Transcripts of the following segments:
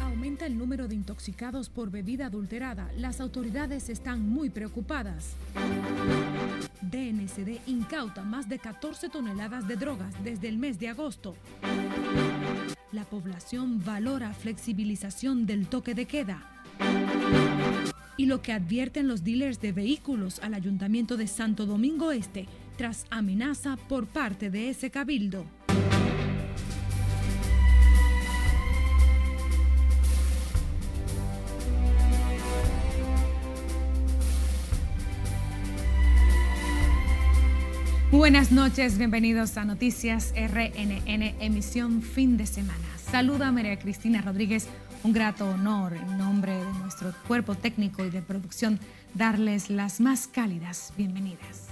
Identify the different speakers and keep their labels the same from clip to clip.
Speaker 1: Aumenta el número de intoxicados por bebida adulterada. Las autoridades están muy preocupadas. DNCD incauta más de 14 toneladas de drogas desde el mes de agosto. La población valora flexibilización del toque de queda. Y lo que advierten los dealers de vehículos al Ayuntamiento de Santo Domingo Este tras amenaza por parte de ese cabildo. Buenas noches, bienvenidos a Noticias RNN, emisión fin de semana. Saluda a María Cristina Rodríguez, un grato honor en nombre de nuestro cuerpo técnico y de producción darles las más cálidas bienvenidas.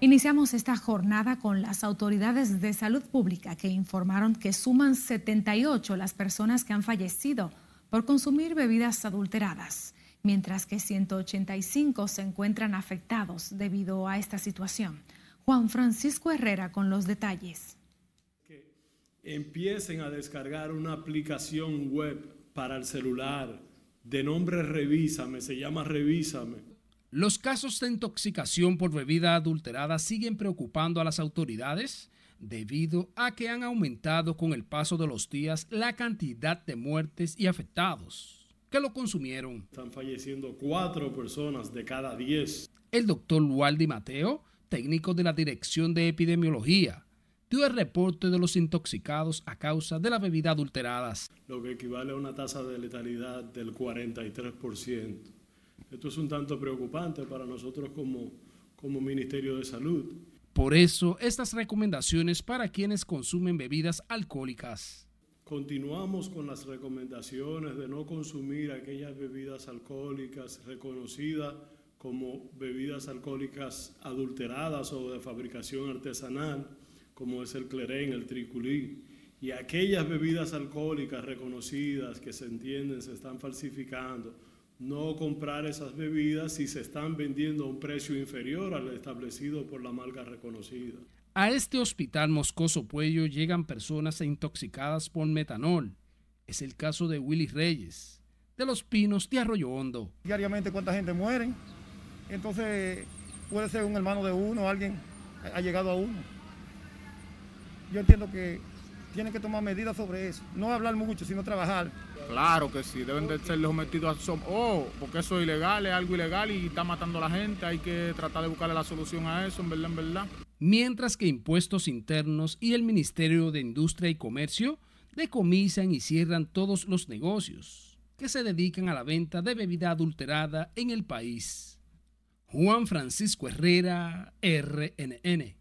Speaker 1: Iniciamos esta jornada con las autoridades de salud pública que informaron que suman 78 las personas que han fallecido por consumir bebidas adulteradas mientras que 185 se encuentran afectados debido a esta situación. Juan Francisco Herrera con los detalles.
Speaker 2: Empiecen a descargar una aplicación web para el celular de nombre Revísame, se llama Revísame.
Speaker 3: Los casos de intoxicación por bebida adulterada siguen preocupando a las autoridades debido a que han aumentado con el paso de los días la cantidad de muertes y afectados que lo consumieron.
Speaker 2: Están falleciendo cuatro personas de cada diez.
Speaker 3: El doctor Waldi Mateo, técnico de la Dirección de Epidemiología, dio el reporte de los intoxicados a causa de la bebida adulteradas.
Speaker 2: Lo que equivale a una tasa de letalidad del 43%. Esto es un tanto preocupante para nosotros como, como Ministerio de Salud.
Speaker 3: Por eso, estas recomendaciones para quienes consumen bebidas alcohólicas.
Speaker 2: Continuamos con las recomendaciones de no consumir aquellas bebidas alcohólicas reconocidas como bebidas alcohólicas adulteradas o de fabricación artesanal, como es el clerén, el triculí, y aquellas bebidas alcohólicas reconocidas que se entienden se están falsificando, no comprar esas bebidas si se están vendiendo a un precio inferior al establecido por la marca reconocida.
Speaker 3: A este hospital Moscoso Puello llegan personas intoxicadas por metanol. Es el caso de Willy Reyes, de Los Pinos de Arroyo Hondo.
Speaker 4: Diariamente cuánta gente muere. Entonces puede ser un hermano de uno, alguien ha llegado a uno. Yo entiendo que tienen que tomar medidas sobre eso. No hablar mucho, sino trabajar.
Speaker 5: Claro que sí, deben de ser sometidos a... Som oh, porque eso es ilegal, es algo ilegal y está matando a la gente. Hay que tratar de buscarle la solución a eso, en verdad, en verdad
Speaker 3: mientras que impuestos internos y el Ministerio de Industria y Comercio decomisan y cierran todos los negocios que se dedican a la venta de bebida adulterada en el país. Juan Francisco Herrera, RNN.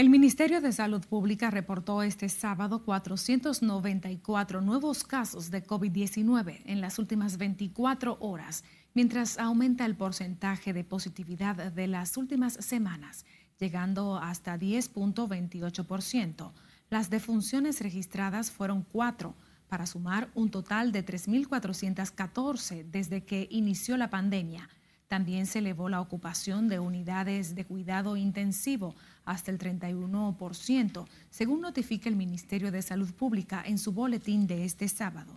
Speaker 1: El Ministerio de Salud Pública reportó este sábado 494 nuevos casos de COVID-19 en las últimas 24 horas, mientras aumenta el porcentaje de positividad de las últimas semanas llegando hasta 10.28%. Las defunciones registradas fueron cuatro, para sumar un total de 3.414 desde que inició la pandemia. También se elevó la ocupación de unidades de cuidado intensivo hasta el 31%, según notifica el Ministerio de Salud Pública en su boletín de este sábado.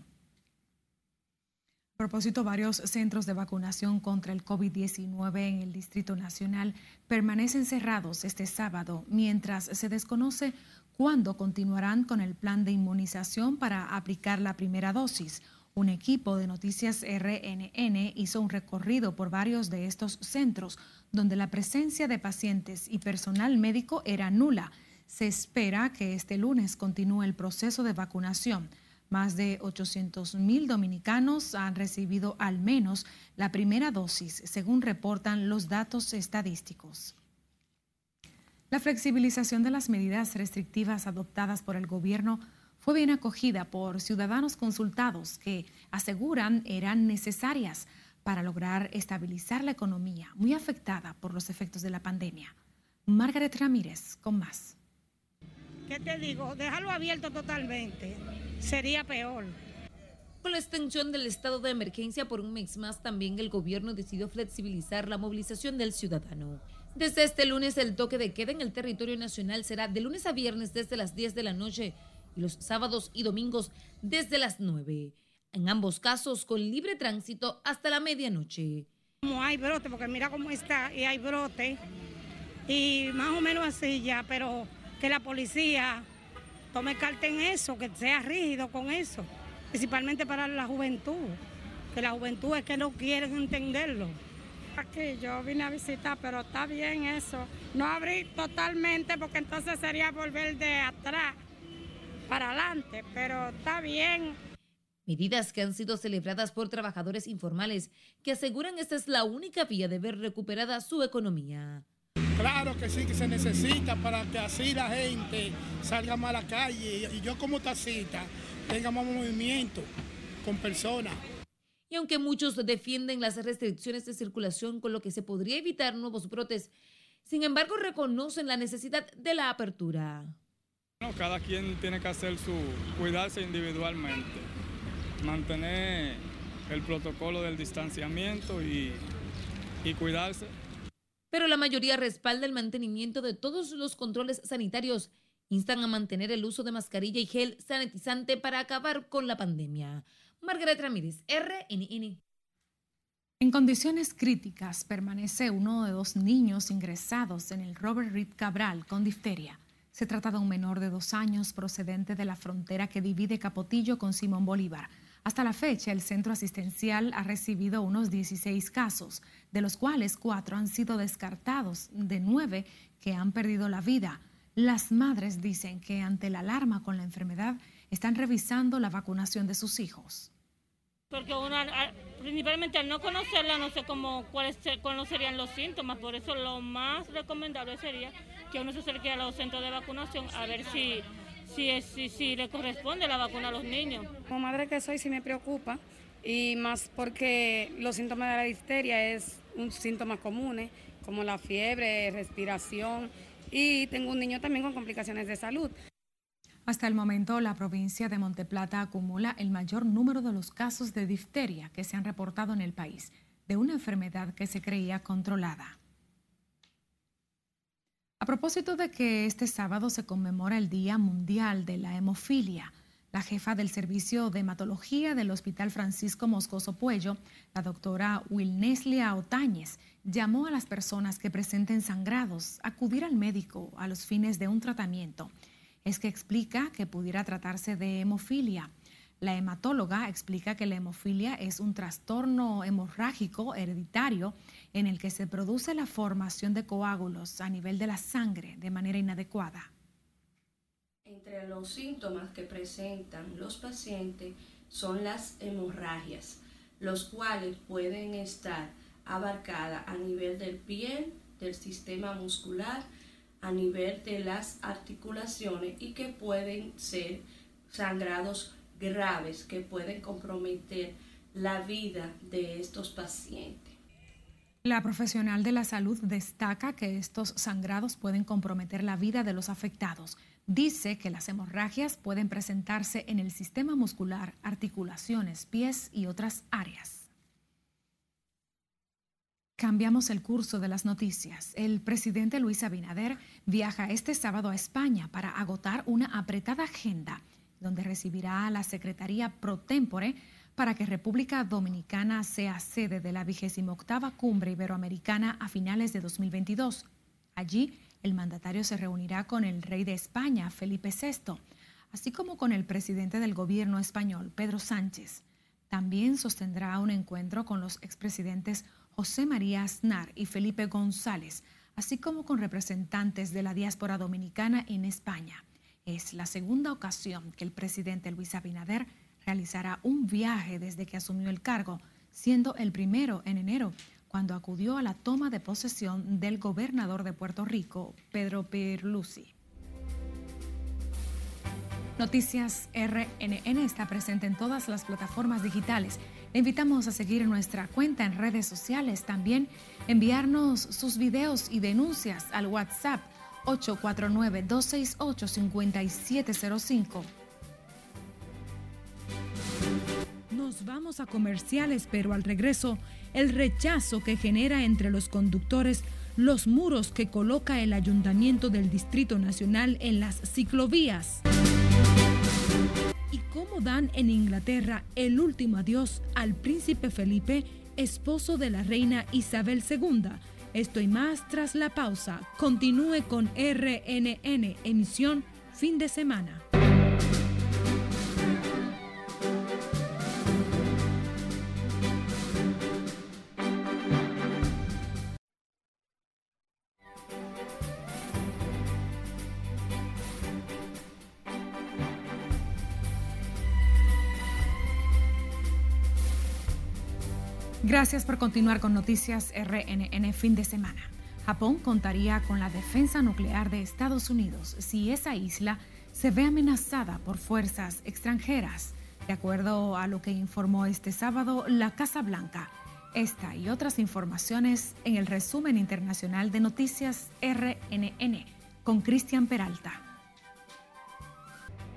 Speaker 1: A propósito, varios centros de vacunación contra el COVID-19 en el Distrito Nacional permanecen cerrados este sábado, mientras se desconoce cuándo continuarán con el plan de inmunización para aplicar la primera dosis. Un equipo de Noticias RNN hizo un recorrido por varios de estos centros donde la presencia de pacientes y personal médico era nula. Se espera que este lunes continúe el proceso de vacunación. Más de 800 mil dominicanos han recibido al menos la primera dosis, según reportan los datos estadísticos. La flexibilización de las medidas restrictivas adoptadas por el gobierno fue bien acogida por ciudadanos consultados que aseguran eran necesarias para lograr estabilizar la economía muy afectada por los efectos de la pandemia. Margaret Ramírez con más.
Speaker 6: ¿Qué te digo? Dejarlo abierto totalmente sería peor.
Speaker 7: Con la extensión del estado de emergencia por un mes más, también el gobierno decidió flexibilizar la movilización del ciudadano. Desde este lunes el toque de queda en el territorio nacional será de lunes a viernes desde las 10 de la noche y los sábados y domingos desde las 9. En ambos casos con libre tránsito hasta la medianoche.
Speaker 6: Como hay brote, porque mira cómo está y hay brote y más o menos así ya, pero que la policía tome carta en eso, que sea rígido con eso, principalmente para la juventud, que la juventud es que no quieren entenderlo.
Speaker 8: Aquí yo vine a visitar, pero está bien eso. No abrir totalmente porque entonces sería volver de atrás para adelante, pero está bien.
Speaker 7: Medidas que han sido celebradas por trabajadores informales que aseguran esta es la única vía de ver recuperada su economía.
Speaker 9: Claro que sí, que se necesita para que así la gente salga más a la calle y yo como taxista tenga más movimiento con personas.
Speaker 7: Y aunque muchos defienden las restricciones de circulación con lo que se podría evitar nuevos brotes, sin embargo reconocen la necesidad de la apertura.
Speaker 10: Cada quien tiene que hacer su cuidarse individualmente, mantener el protocolo del distanciamiento y, y cuidarse.
Speaker 7: Pero la mayoría respalda el mantenimiento de todos los controles sanitarios. Instan a mantener el uso de mascarilla y gel sanitizante para acabar con la pandemia. Margaret Ramírez, RNN.
Speaker 1: En condiciones críticas permanece uno de dos niños ingresados en el Robert Reed Cabral con difteria. Se trata de un menor de dos años procedente de la frontera que divide Capotillo con Simón Bolívar. Hasta la fecha, el centro asistencial ha recibido unos 16 casos, de los cuales cuatro han sido descartados, de nueve que han perdido la vida. Las madres dicen que ante la alarma con la enfermedad están revisando la vacunación de sus hijos
Speaker 11: porque uno, principalmente al no conocerla, no sé cómo, cuáles, serían los síntomas, por eso lo más recomendable sería que uno se acerque a los centros de vacunación a ver si, si, si, si le corresponde la vacuna a los niños.
Speaker 8: Como madre que soy, sí me preocupa, y más porque los síntomas de la difteria es un síntoma común, como la fiebre, respiración, y tengo un niño también con complicaciones de salud.
Speaker 1: Hasta el momento, la provincia de Monteplata acumula el mayor número de los casos de difteria que se han reportado en el país, de una enfermedad que se creía controlada. A propósito de que este sábado se conmemora el Día Mundial de la Hemofilia, la jefa del Servicio de Hematología del Hospital Francisco Moscoso Puello, la doctora Wilneslia Otañez, llamó a las personas que presenten sangrados a acudir al médico a los fines de un tratamiento es que explica que pudiera tratarse de hemofilia. La hematóloga explica que la hemofilia es un trastorno hemorrágico hereditario en el que se produce la formación de coágulos a nivel de la sangre de manera inadecuada.
Speaker 12: Entre los síntomas que presentan los pacientes son las hemorragias, los cuales pueden estar abarcadas a nivel del piel, del sistema muscular, a nivel de las articulaciones y que pueden ser sangrados graves que pueden comprometer la vida de estos pacientes.
Speaker 1: La profesional de la salud destaca que estos sangrados pueden comprometer la vida de los afectados. Dice que las hemorragias pueden presentarse en el sistema muscular, articulaciones, pies y otras áreas. Cambiamos el curso de las noticias. El presidente Luis Abinader viaja este sábado a España para agotar una apretada agenda, donde recibirá a la Secretaría Pro Tempore para que República Dominicana sea sede de la vigésima octava cumbre iberoamericana a finales de 2022. Allí, el mandatario se reunirá con el rey de España, Felipe VI, así como con el presidente del gobierno español, Pedro Sánchez. También sostendrá un encuentro con los expresidentes José María Aznar y Felipe González, así como con representantes de la diáspora dominicana en España. Es la segunda ocasión que el presidente Luis Abinader realizará un viaje desde que asumió el cargo, siendo el primero en enero, cuando acudió a la toma de posesión del gobernador de Puerto Rico, Pedro Pierluisi. Noticias RNN está presente en todas las plataformas digitales le invitamos a seguir nuestra cuenta en redes sociales, también enviarnos sus videos y denuncias al WhatsApp 849-268-5705. Nos vamos a comerciales, pero al regreso, el rechazo que genera entre los conductores los muros que coloca el Ayuntamiento del Distrito Nacional en las ciclovías. ¿Y cómo dan en Inglaterra el último adiós al príncipe Felipe, esposo de la reina Isabel II? Esto y más tras la pausa. Continúe con RNN, emisión fin de semana. Gracias por continuar con Noticias RNN fin de semana. Japón contaría con la defensa nuclear de Estados Unidos si esa isla se ve amenazada por fuerzas extranjeras, de acuerdo a lo que informó este sábado la Casa Blanca. Esta y otras informaciones en el resumen internacional de Noticias RNN con Cristian Peralta.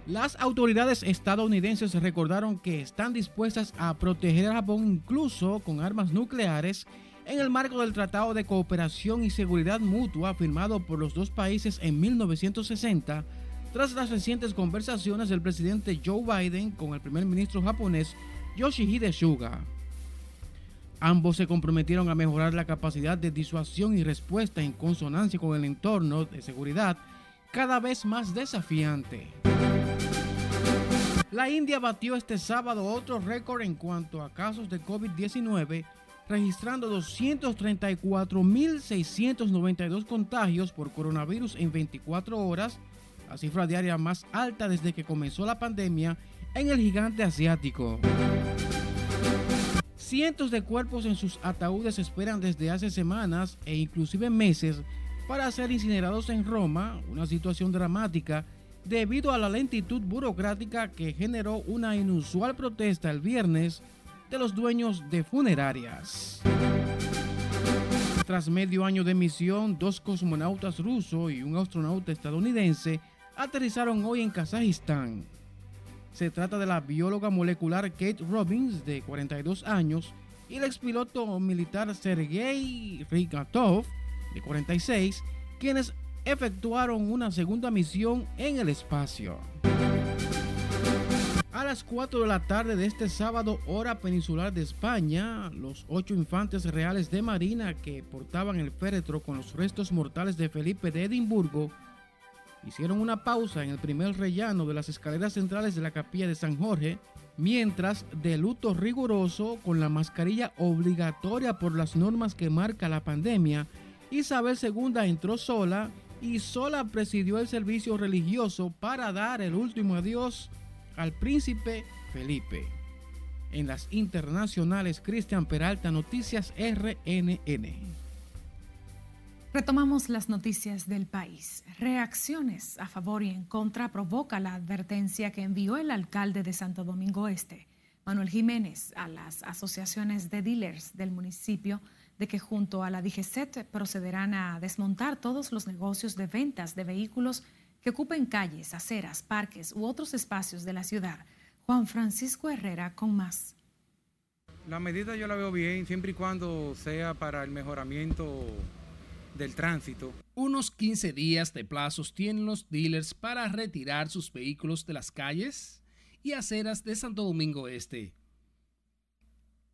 Speaker 13: Las autoridades estadounidenses recordaron que están dispuestas a proteger a Japón incluso con armas nucleares en el marco del Tratado de Cooperación y Seguridad Mutua firmado por los dos países en 1960, tras las recientes conversaciones del presidente Joe Biden con el primer ministro japonés Yoshihide Suga. Ambos se comprometieron a mejorar la capacidad de disuasión y respuesta en consonancia con el entorno de seguridad cada vez más desafiante. La India batió este sábado otro récord en cuanto a casos de COVID-19, registrando 234.692 contagios por coronavirus en 24 horas, la cifra diaria más alta desde que comenzó la pandemia en el gigante asiático. Cientos de cuerpos en sus ataúdes esperan desde hace semanas e inclusive meses para ser incinerados en Roma, una situación dramática debido a la lentitud burocrática que generó una inusual protesta el viernes de los dueños de funerarias. Tras medio año de misión, dos cosmonautas rusos y un astronauta estadounidense aterrizaron hoy en Kazajistán. Se trata de la bióloga molecular Kate Robbins, de 42 años, y el expiloto militar Sergei Rigatov, de 46, quienes efectuaron una segunda misión en el espacio. A las 4 de la tarde de este sábado, hora peninsular de España, los ocho infantes reales de Marina que portaban el féretro con los restos mortales de Felipe de Edimburgo hicieron una pausa en el primer rellano de las escaleras centrales de la capilla de San Jorge, mientras de luto riguroso con la mascarilla obligatoria por las normas que marca la pandemia, Isabel II entró sola y sola presidió el servicio religioso para dar el último adiós al príncipe Felipe. En las internacionales, Cristian Peralta, Noticias RNN.
Speaker 1: Retomamos las noticias del país. Reacciones a favor y en contra provoca la advertencia que envió el alcalde de Santo Domingo Este, Manuel Jiménez, a las asociaciones de dealers del municipio de que junto a la DGCET procederán a desmontar todos los negocios de ventas de vehículos que ocupen calles, aceras, parques u otros espacios de la ciudad. Juan Francisco Herrera con más.
Speaker 14: La medida yo la veo bien siempre y cuando sea para el mejoramiento del tránsito.
Speaker 3: Unos 15 días de plazos tienen los dealers para retirar sus vehículos de las calles y aceras de Santo Domingo Este.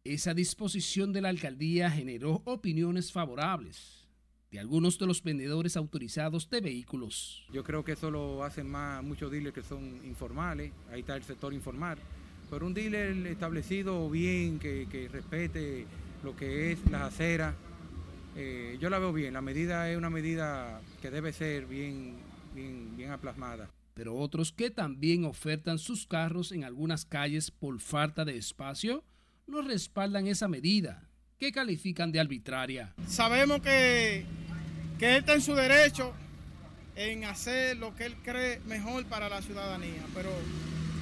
Speaker 3: Esa disposición de la alcaldía generó opiniones favorables de algunos de los vendedores autorizados de vehículos.
Speaker 14: Yo creo que eso lo hacen más muchos dealers que son informales, ahí está el sector informal, pero un dealer establecido bien, que, respete lo que es las aceras, eh, yo la veo bien, la medida es una medida que debe ser bien, bien, bien aplasmada.
Speaker 3: Pero otros que también ofertan sus carros en algunas calles por falta de espacio, no respaldan esa medida, que califican de arbitraria.
Speaker 9: Sabemos que, que él está en su derecho en hacer lo que él cree mejor para la ciudadanía, pero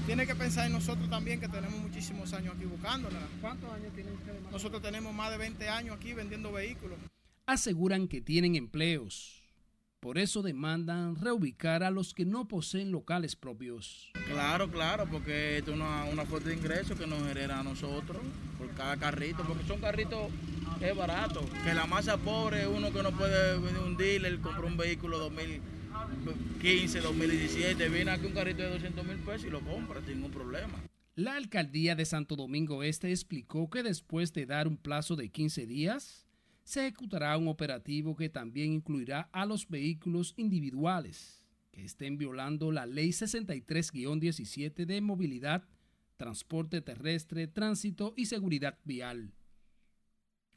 Speaker 9: tiene que pensar en nosotros también que tenemos muchísimos años aquí buscándola.
Speaker 14: ¿Cuántos años tienen ustedes?
Speaker 9: Nosotros tenemos más de 20 años aquí vendiendo vehículos.
Speaker 3: Aseguran que tienen empleos por eso demandan reubicar a los que no poseen locales propios.
Speaker 15: Claro, claro, porque esto es una, fuente de ingreso que nos hereda a nosotros por cada carrito, porque son carritos es barato. Que la masa pobre, uno que no puede venir un dealer, compró un vehículo 2015, 2017, viene aquí un carrito de 200 mil pesos y lo compra sin ningún problema.
Speaker 3: La alcaldía de Santo Domingo Este explicó que después de dar un plazo de 15 días, se ejecutará un operativo que también incluirá a los vehículos individuales que estén violando la Ley 63-17 de movilidad, transporte terrestre, tránsito y seguridad vial.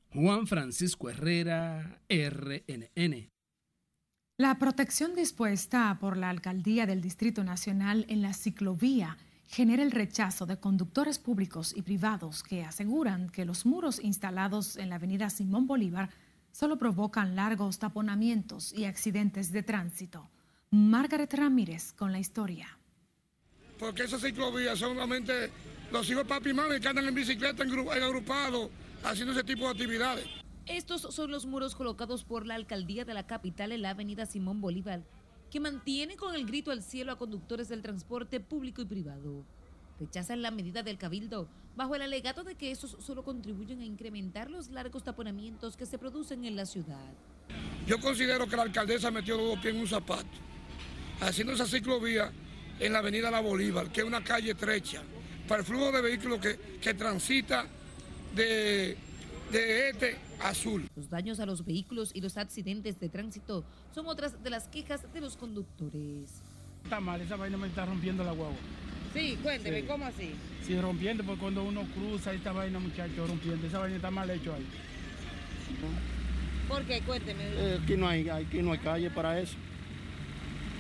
Speaker 3: Juan Francisco Herrera, RNN.
Speaker 1: La protección dispuesta por la Alcaldía del Distrito Nacional en la ciclovía genera el rechazo de conductores públicos y privados que aseguran que los muros instalados en la avenida Simón Bolívar solo provocan largos taponamientos y accidentes de tránsito. Margaret Ramírez con la historia.
Speaker 16: Porque esas ciclovías son solamente los hijos papi y mami que andan en bicicleta en agrupado haciendo ese tipo de actividades.
Speaker 7: Estos son los muros colocados por la alcaldía de la capital en la avenida Simón Bolívar que mantiene con el grito al cielo a conductores del transporte público y privado. Rechazan la medida del cabildo bajo el alegato de que esos solo contribuyen a incrementar los largos taponamientos que se producen en la ciudad.
Speaker 16: Yo considero que la alcaldesa metió los dos pies en un zapato, haciendo esa ciclovía en la avenida La Bolívar, que es una calle estrecha, para el flujo de vehículos que, que transita de, de este azul.
Speaker 7: Los daños a los vehículos y los accidentes de tránsito son otras de las quejas de los conductores.
Speaker 17: Está mal, esa vaina me está rompiendo la guagua.
Speaker 18: Sí, cuénteme, ¿cómo así?
Speaker 17: Sí, rompiendo, porque cuando uno cruza esta vaina, muchacho, rompiendo, esa vaina está mal hecho ahí.
Speaker 18: ¿Por qué? Cuénteme.
Speaker 19: Eh, aquí, no hay, aquí no hay calle para eso.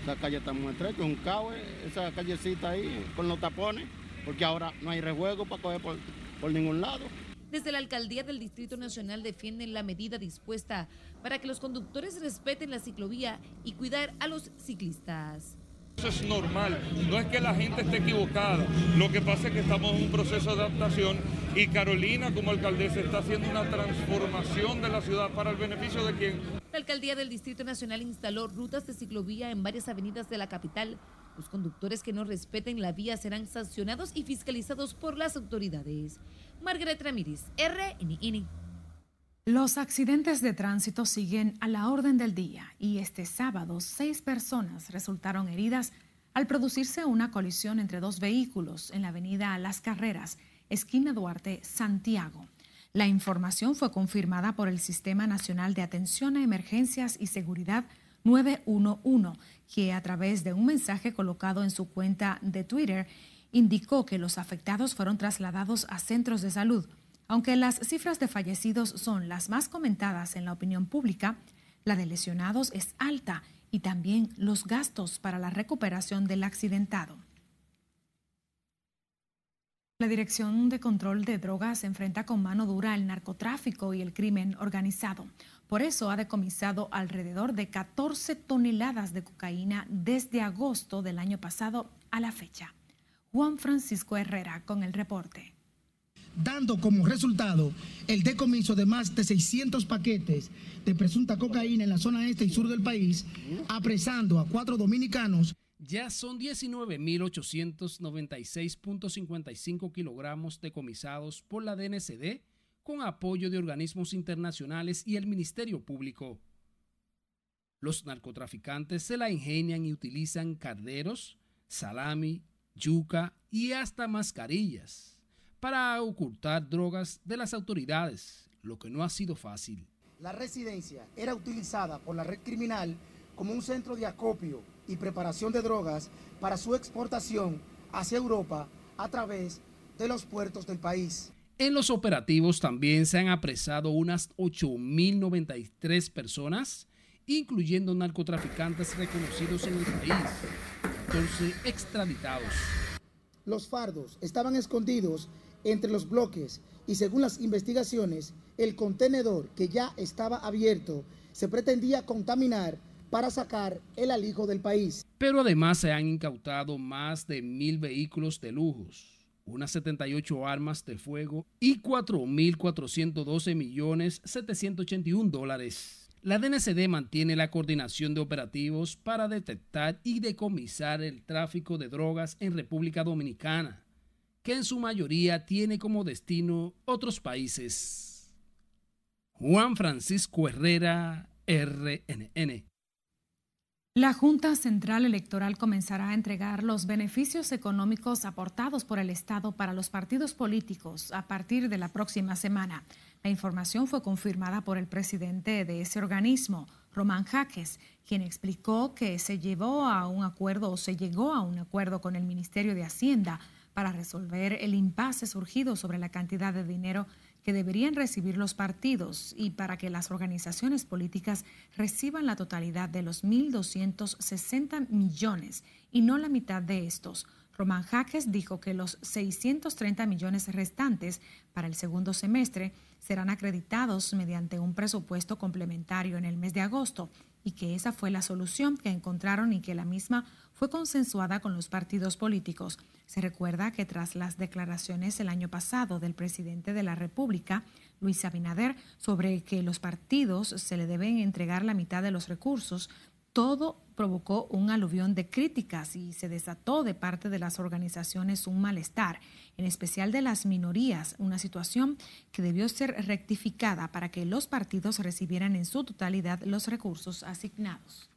Speaker 19: La calle está muy estrecha, un caos, esa callecita ahí con los tapones, porque ahora no hay rejuego para coger por, por ningún lado.
Speaker 7: Desde la alcaldía del Distrito Nacional defienden la medida dispuesta para que los conductores respeten la ciclovía y cuidar a los ciclistas.
Speaker 20: Eso es normal, no es que la gente esté equivocada, lo que pasa es que estamos en un proceso de adaptación y Carolina como alcaldesa está haciendo una transformación de la ciudad para el beneficio de quien.
Speaker 7: La alcaldía del Distrito Nacional instaló rutas de ciclovía en varias avenidas de la capital. Los conductores que no respeten la vía serán sancionados y fiscalizados por las autoridades. Margaret Ramírez, RNN.
Speaker 1: Los accidentes de tránsito siguen a la orden del día y este sábado seis personas resultaron heridas al producirse una colisión entre dos vehículos en la avenida Las Carreras, esquina Duarte, Santiago. La información fue confirmada por el Sistema Nacional de Atención a Emergencias y Seguridad 911, que a través de un mensaje colocado en su cuenta de Twitter indicó que los afectados fueron trasladados a centros de salud. Aunque las cifras de fallecidos son las más comentadas en la opinión pública, la de lesionados es alta y también los gastos para la recuperación del accidentado. La Dirección de Control de Drogas se enfrenta con mano dura al narcotráfico y el crimen organizado. Por eso ha decomisado alrededor de 14 toneladas de cocaína desde agosto del año pasado a la fecha. Juan Francisco Herrera con el reporte.
Speaker 21: Dando como resultado el decomiso de más de 600 paquetes de presunta cocaína en la zona este y sur del país, apresando a cuatro dominicanos.
Speaker 3: Ya son 19.896.55 kilogramos decomisados por la DNCD con apoyo de organismos internacionales y el Ministerio Público. Los narcotraficantes se la ingenian y utilizan carderos, salami, yuca y hasta mascarillas para ocultar drogas de las autoridades, lo que no ha sido fácil.
Speaker 21: La residencia era utilizada por la red criminal como un centro de acopio y preparación de drogas para su exportación hacia Europa a través de los puertos del país.
Speaker 3: En los operativos también se han apresado unas 8.093 personas, incluyendo narcotraficantes reconocidos en el país, 14 extraditados.
Speaker 21: Los fardos estaban escondidos entre los bloques y según las investigaciones, el contenedor que ya estaba abierto se pretendía contaminar para sacar el alijo del país.
Speaker 3: Pero además se han incautado más de mil vehículos de lujos, unas 78 armas de fuego y 4.412 millones 781 dólares. La DNCD mantiene la coordinación de operativos para detectar y decomisar el tráfico de drogas en República Dominicana, que en su mayoría tiene como destino otros países. Juan Francisco Herrera, RNN.
Speaker 1: La Junta Central Electoral comenzará a entregar los beneficios económicos aportados por el Estado para los partidos políticos a partir de la próxima semana. La información fue confirmada por el presidente de ese organismo, Román Jaques, quien explicó que se llevó a un acuerdo o se llegó a un acuerdo con el Ministerio de Hacienda para resolver el impasse surgido sobre la cantidad de dinero que deberían recibir los partidos y para que las organizaciones políticas reciban la totalidad de los 1.260 millones y no la mitad de estos. Román Jaques dijo que los 630 millones restantes para el segundo semestre serán acreditados mediante un presupuesto complementario en el mes de agosto y que esa fue la solución que encontraron y que la misma fue consensuada con los partidos políticos. Se recuerda que tras las declaraciones el año pasado del presidente de la República, Luis Abinader, sobre que los partidos se le deben entregar la mitad de los recursos, todo provocó un aluvión de críticas y se desató de parte de las organizaciones un malestar, en especial de las minorías, una situación que debió ser rectificada para que los partidos recibieran en su totalidad los recursos asignados.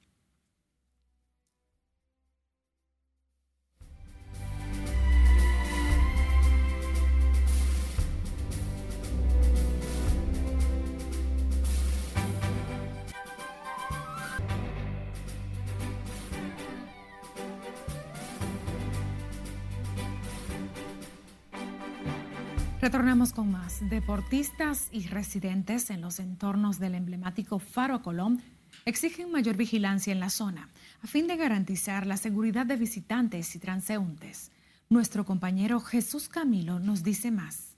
Speaker 1: Retornamos con más. Deportistas y residentes en los entornos del emblemático Faro Colón exigen mayor vigilancia en la zona a fin de garantizar la seguridad de visitantes y transeúntes. Nuestro compañero Jesús Camilo nos dice más.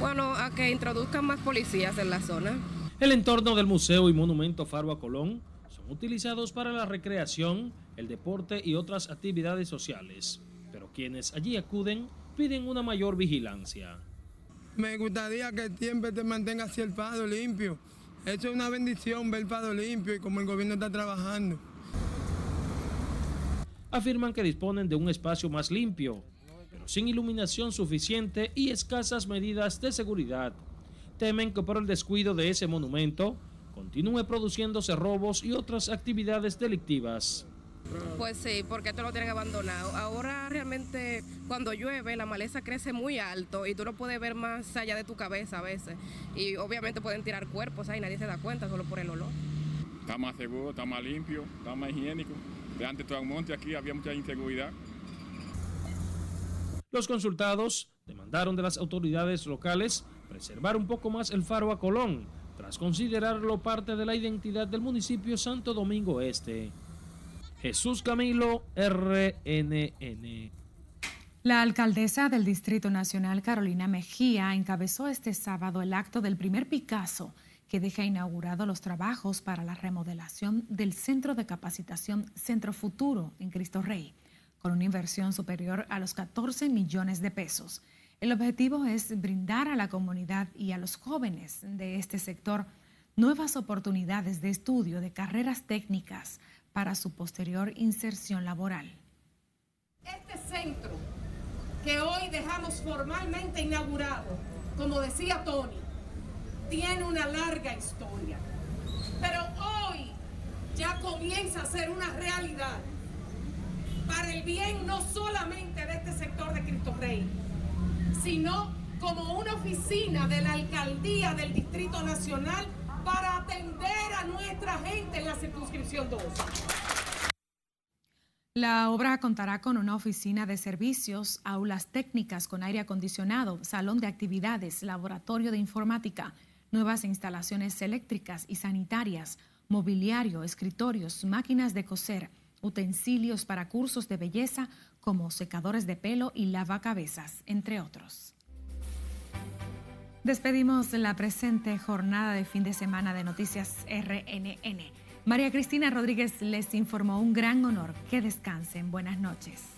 Speaker 22: Bueno, a que introduzcan más policías en la zona.
Speaker 23: El entorno del museo y monumento Faro a Colón son utilizados para la recreación, el deporte y otras actividades sociales, pero quienes allí acuden piden una mayor vigilancia.
Speaker 24: Me gustaría que siempre te mantenga así el Fado limpio. Eso es una bendición ver el Fado limpio y como el gobierno está trabajando.
Speaker 23: Afirman que disponen de un espacio más limpio, pero sin iluminación suficiente y escasas medidas de seguridad. Temen que por el descuido de ese monumento continúe produciéndose robos y otras actividades delictivas.
Speaker 22: Pues sí, porque esto lo tienen abandonado. Ahora realmente cuando llueve la maleza crece muy alto y tú lo puedes ver más allá de tu cabeza a veces. Y obviamente pueden tirar cuerpos ahí, nadie se da cuenta solo por el olor.
Speaker 25: Está más seguro, está más limpio, está más higiénico. De antes todo el monte aquí había mucha inseguridad.
Speaker 23: Los consultados demandaron de las autoridades locales preservar un poco más el faro a Colón, tras considerarlo parte de la identidad del municipio Santo Domingo Este. Jesús Camilo, RNN.
Speaker 1: La alcaldesa del Distrito Nacional, Carolina Mejía, encabezó este sábado el acto del primer Picasso que deja inaugurado los trabajos para la remodelación del Centro de Capacitación Centro Futuro en Cristo Rey, con una inversión superior a los 14 millones de pesos. El objetivo es brindar a la comunidad y a los jóvenes de este sector nuevas oportunidades de estudio de carreras técnicas para su posterior inserción laboral.
Speaker 26: Este centro que hoy dejamos formalmente inaugurado, como decía Tony, tiene una larga historia, pero hoy ya comienza a ser una realidad para el bien no solamente de este sector de Cristo Rey, sino como una oficina de la alcaldía del Distrito Nacional para atender nuestra gente en la circunscripción 2.
Speaker 1: La obra contará con una oficina de servicios, aulas técnicas con aire acondicionado, salón de actividades, laboratorio de informática, nuevas instalaciones eléctricas y sanitarias, mobiliario, escritorios, máquinas de coser, utensilios para cursos de belleza como secadores de pelo y lavacabezas, entre otros. Despedimos la presente jornada de fin de semana de Noticias RNN. María Cristina Rodríguez les informó un gran honor. Que descansen. Buenas noches.